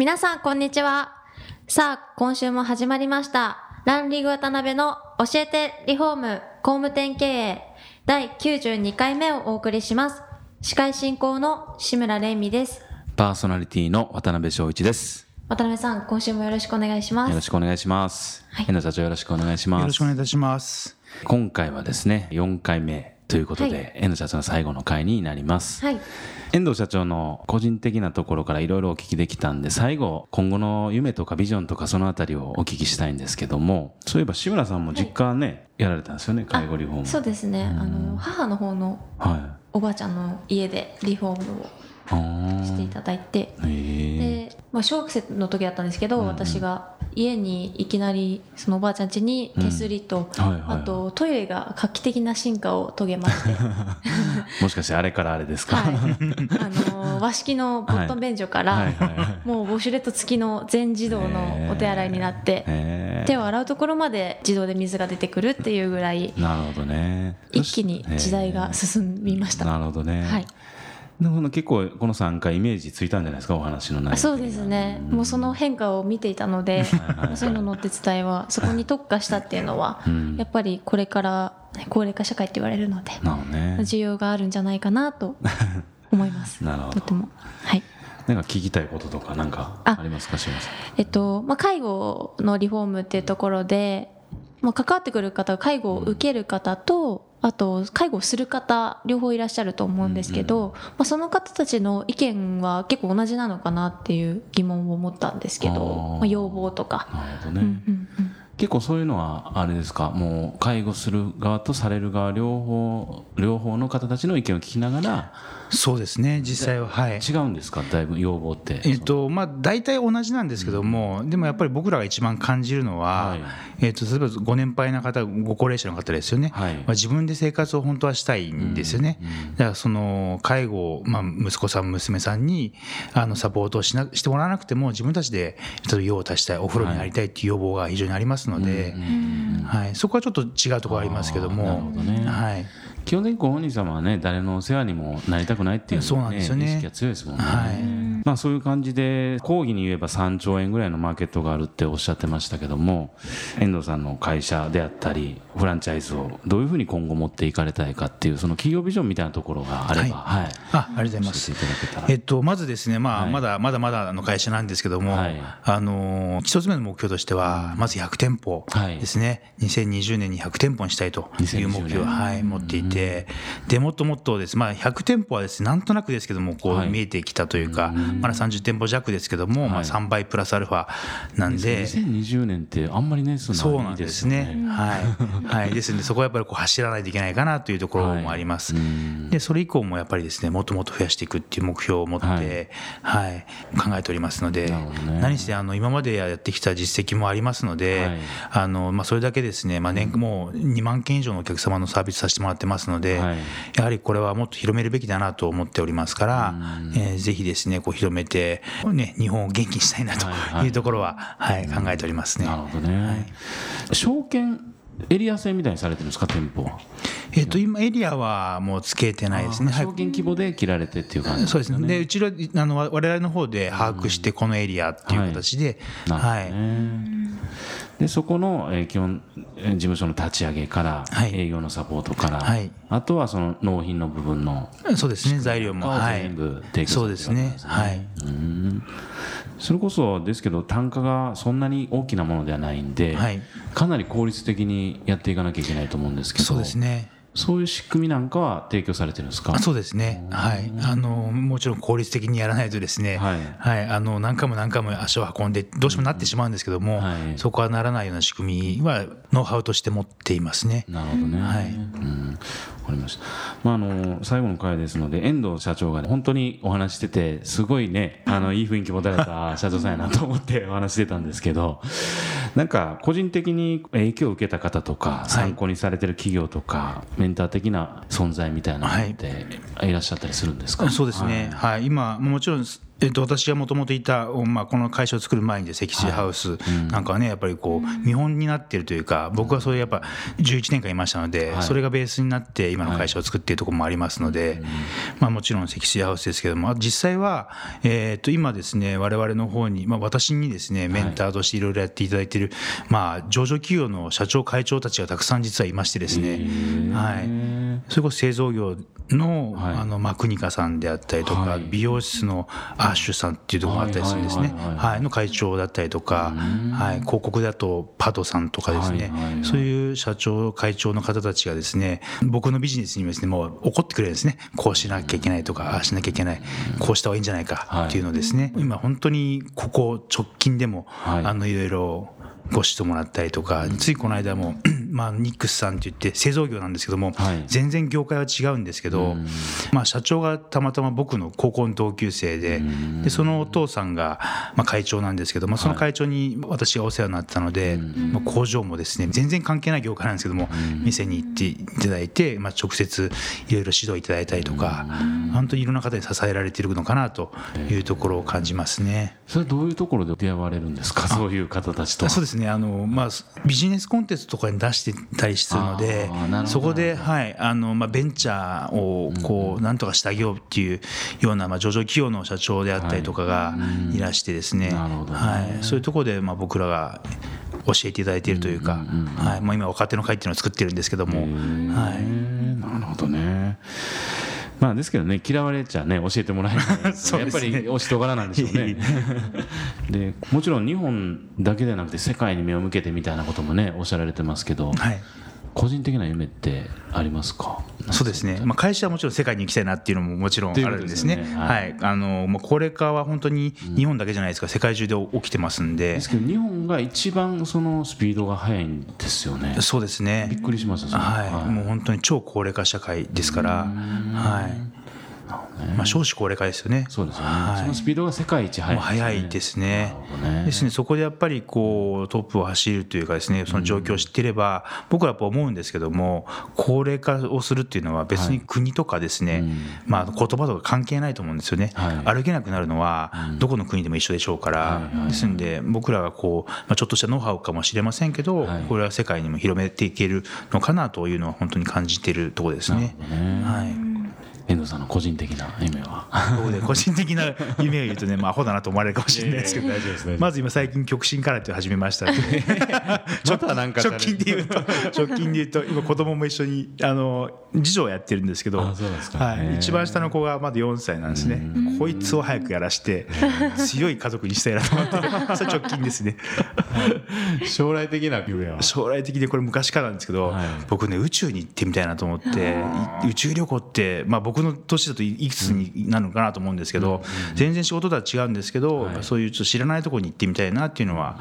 皆さんこんにちはさあ今週も始まりましたランリング渡辺の教えてリフォーム工務店経営第92回目をお送りします司会進行の志村玲美ですパーソナリティの渡辺翔一です。渡辺さん今週もよろしくお願いしますよろしくお願いします。はい遠藤社長よろしくお願いします。よろしくお願いいたします。今回はですね、4回目ということで、はい遠藤社長の最後の回になります。はい遠藤社長の個人的なところからいろいろお聞きできたんで、最後、今後の夢とかビジョンとかそのあたりをお聞きしたいんですけども、そういえば志村さんも実家ね、やられたんですよね、介護リフォーム。そうですねあの母の方のはい。おばあちゃんの家でリフォームをしていただいて。で、まあ、小学生の時だったんですけど、うんうん私が家にいきなりそのおばあちゃん家に手すりと、はいはいはい。あとトイレが画期的な進化を遂げまして、もしかしてあれからあれですか、はい、あの和式のボットン便所から、はい。はいはいもうウォシュレット付きの全自動のお手洗いになって、手を洗うところまで自動で水が出てくるっていうぐらいなるほどね。一気に時代が進みました。なるほどね。はいでも結構この3回イメージついたんじゃないですかお話の内容あそうですね、もうその変化を見ていたので、はいそういうののお手伝いは、そこに特化したっていうのは、うん。やっぱりこれから高齢化社会って言われるので、なるほどね。需要があるんじゃないかなと思います。なるほど。とても。はい。なんか聞きたいこととかなんかあありますかえっと、まあ、介護のリフォームっていうところで、まあ、関わってくる方、介護を受ける方と、あと、介護をする方、両方いらっしゃると思うんですけど、まあ、その方たちの意見は結構同じなのかなっていう疑問を持ったんですけど、まあ、要望とか。なるほどね、うんうんうん。結構そういうのはあれですか？もう介護する側とされる側両方両方の方たちの意見を聞きながらそうですね、実際は、はい。違うんですか？だいぶ要望って。えっとまあ、大体同じなんですけども、でもやっぱり僕らが一番感じるのは、はい。えっと例えばご年配な方、ご高齢者の方ですよね、はい。まあ、自分で生活を本当はしたいんですよね、だからその介護を、まあ、息子さん、娘さんにあのサポートをしなしてもらわなくても、自分たちで例えば用を足したい、お風呂に入りたいっていう要望が非常にありますので、はい、そこはちょっと違うところありますけどあーなるもほどね。はい基本的にご本人様はね誰のお世話にもなりたくないっていう、ね、そうなんですよね。意識が強いですもんね、はいまあ、そういう感じで講義に言えば3兆円ぐらいのマーケットがあるっておっしゃってましたけども遠藤さんの会社であったりフランチャイズをどういうふうに今後持っていかれたいかっていうその企業ビジョンみたいなところがあれば、はい。あありがとうございます。教えっと、まずですね、まあはい。まだまだまだの会社なんですけども、はい。あのー一つ目の目標としては、まず100店舗はい。ですね、2020年に100店舗にしたいという目標を、2020年はい、持っていて、でもっともっとです、まあ、100店舗はです、ね、なんとなくですけども、こうはい。見えてきたというか、まだ30店舗弱ですけども、まあ、はい3倍プラスアルファなんで。2020年ってあんまり年数そうなんですね。ね。はい。はい。ですので、そこはやっぱりこう走らないといけないかなというところもあります。うん。で、それ以降もやっぱりですね、もっともっと増やしていくっていう目標を持って、ははい。い、考えておりますので何せあの今までやってきた実績もありますので、はい。あのまあそれだけですね、まあ年もう2万件以上のお客様のサービスさせてもらってますので、はい。やはりこれはもっと広めるべきだなと思っておりますから、えーぜひですね、こう広めてね日本を元気にしたいなとはいはい。いうところは、はい、考えておりますね。なるほどね、証券エリア制みたいにされてるんですか店舗は？えっと今エリアはもうつけてないですね。はい証券規模で切られてっていう感じそうですね。で、うちら、あの、我々の方で把握して、このエリアっていう形で、なるほどはい。ねでそこの、えー基本えー事務所の立ち上げから、はい営業のサポートから、はいあとはその納品の部分のそうですね、材料も。全部提供そうですね。はい。うんそれこそですけど単価がそんなに大きなものではないんで、はいかなり効率的にやっていかなきゃいけないと思うんですけどそうですね。そういう仕組みなんかは提供されてるんですか？あそうですね。はい。あの、もちろん効率的にやらないとですね、はいはい。あの、何回も何回も足を運んで、どうしてもなってしまうんですけども、はいそこはならないような仕組みは、ノウハウとして持っていますね。なるほどね。はいうん。わかりました。まあ、あの最後の回ですので遠藤社長が、ね、本当にお話しててすごいねあのいい雰囲気持たれた社長さんやなと思ってお話してたんですけどなんか個人的に影響を受けた方とか参考にされてる企業とか、メンター的な存在みたいなのってい。らっしゃったりするんですか、そうですね、はい、はい、今もちろんえっと、私がもともといた、まあ、この会社を作る前にで積水ハウスなんかはね、やっぱりこう見本になっているというか僕はそれやっぱ11年間いましたので、それがベースになって今の会社を作っているところもありますので、まあ、もちろん積水ハウスですけども実際は、えっと今ですね我々の方に、まあ、私にですねメンターとしていろいろやっていただいている、まあ、上場企業の社長会長たちがたくさん実はいましてですね、はい、それこそ製造業の,、あのまあ、国香さんであったりとか、美容室のアッシュさんっていうところがあったりするんですね、はいの会長だったりとか、はい、広告だとパドさんとかですね、そういう社長会長の方たちがですね僕のビジネスにですねもう怒ってくれるんですね。こうしなきゃいけないとかああしなきゃいけない。こうした方がいいんじゃないかっていうのですね、今本当にここ直近でも、あのいろいろご指導もらったりとか、ついこの間も まあ、ニックスさんって言って製造業なんですけども、はい、全然業界は違うんですけど、まあ、社長がたまたま僕の高校の同級生ででそのお父さんが、まあ、会長なんですけど、まあ、その会長に私がお世話になったので、まあ、工場もですね全然関係ない業界なんですけども店に行っていただいて、まあ、直接いろいろ指導いただいたりとか本当にいろんな方に支えられているのかなというところを感じますね。それどういうところで出会われるんですか？そういう方たちとそうですねあの、まあ、ビジネスコンテンツとかに出してたりするのでそこで、はいあのまあ、ベンチャーをこうなんとかしてあげようっていうような、まあ、上場企業の社長であったりとかがいらしてですね,、はい、そういうところで、まあ、僕らが教えていただいているというか、はい。まあ、今若手の会っていうのを作ってるんですけども。はい、なるほどねまあですけどね嫌われちゃね教えてもらえない、ね、やっぱりお人柄なんでしょうね。でもちろん日本だけではなくて世界に目を向けてみたいなこともねおっしゃられてますけど、はい、個人的な夢ってありますか？そうですね、まあ、会社はもちろん世界に行きたいなっていうのももちろんあるんですね、ねはい、はい、あのまあ、高齢化は本当に日本だけじゃないですか、うん、世界中で起きてますんで。ですけど、日本が一番そのスピードが速いんですよね。そうですね。びっくりしました、はい、はい、もう本当に超高齢化社会ですから。はいまあ、少子高齢化ですよね。そうですよね、はい、そのスピードが世界一速い、ね、速いですね。ね。ですね、そこでやっぱりこうトップを走るというかですね、その状況を知っていれば、うん、僕はやっぱ思うんですけども、高齢化をするっていうのは別に国とかですね、はいまあ、言葉とか関係ないと思うんですよね。はい、歩けなくなるのはどこの国でも一緒でしょうから、ですんで僕らがこう、まあ、ちょっとしたノウハウかもしれませんけど、これは世界にも広めていけるのかなというのは本当に感じているところですね。ね。はい遠藤さんの個人的な夢は？個人的な夢を言うとね、まあ、アホだなと思われるかもしれないですけど、まず今最近極真空手を始めました ちょっとなんか直近で言うと直近で言うと今子供も一緒にあの次女をやってるんですけど。はい、一番下の子がまだ4歳なんですね。こいつを早くやらして強い家族にしたいなと思って それ直近ですね。将来的な夢は？将来的でこれ昔からなんですけど、はい、僕ね宇宙に行ってみたいなと思って宇宙旅行ってまあ僕僕の年だといくつになるのかなと思うんですけど、全然仕事とは違うんですけど、そういうちょっと知らないところに行ってみたいなっていうのは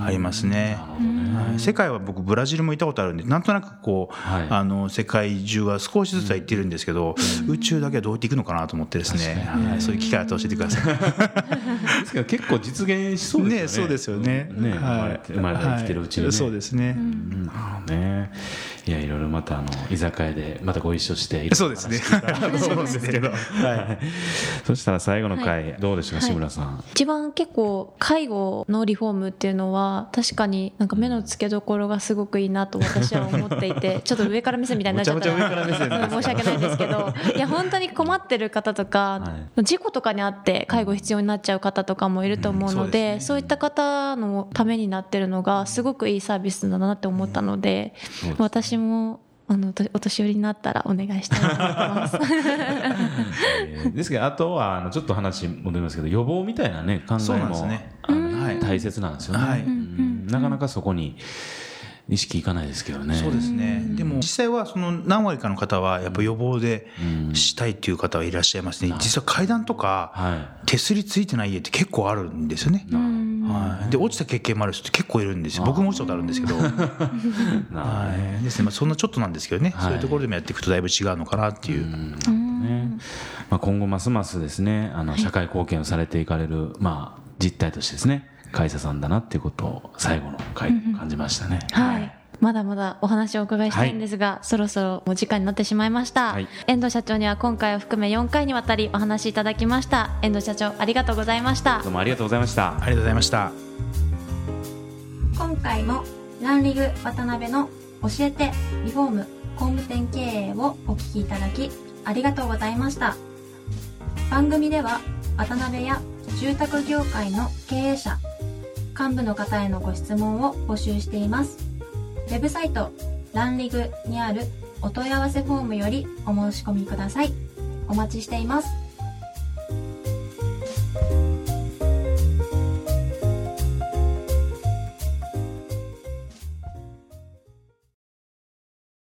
ありますね。はい、世界は僕ブラジルも行ったことあるんでなんとなくこう、あの世界中は少しずつは行ってるんですけど、宇宙だけはどうやって行くのかなと思ってですね、はい、そういう機会あったら教えてください。結構実現しそうですよね。ねそうですよね。ね、はい、生まれて生きてるうちに、ね、そうですね。うん、ね。いやいろいろまたあの居酒屋でまたご一緒してそうですね。そうですけど、はい。そしたら最後の回、どうでしょうか、志村さん？一番結構介護のリフォームっていうのは確かになんか目の付けどころがすごくいいなと私は思っていて、ちょっと上から目線みたいになっちゃったら申し訳ないんですけど、いや本当に困ってる方とか、事故とかにあって介護必要になっちゃう方とかもいると思うので、そういった方のためになってるのがすごくいいサービスだなって思ったので、私私もあのお年寄りになったらお願いしたいと思ってます。ですけどあとはあのちょっと話戻りますけど予防みたいなね考えも、ね、大切なんですよね、はい、なかなかそこに意識いかないですけどね。そうですね。でも実際はその何割かの方はやっぱ予防でしたいっていう方はいらっしゃいますね。実は階段とか手すりついてない家って結構あるんですよね。はい、で落ちた経験もある人って結構いるんですよ。僕も落ちたことあるんですけど、はい。ですね。まあ、そんなちょっとなんですけどね、はい、そういうところでもやっていくとだいぶ違うのかなっていう。うね。まあ、今後ますますですねあの社会貢献をされていかれる、まあ、実態としてですね会社さんだなっていうことを最後の回で感じましたね。はいまだまだお話をお伺いしたいんですが、はい、そろそろお時間になってしまいました、はい、遠藤社長には今回を含め4回にわたりお話しいただきました。遠藤社長ありがとうございました。どうもありがとうございました。ありがとうございました。今回もランリグ渡辺の教えてリフォーム工務店経営をお聞きいただきありがとうございました。番組では渡辺や住宅業界の経営者幹部の方へのご質問を募集していますウェブサイトランリグにあるお問い合わせフォームよりお申し込みください。お待ちしています。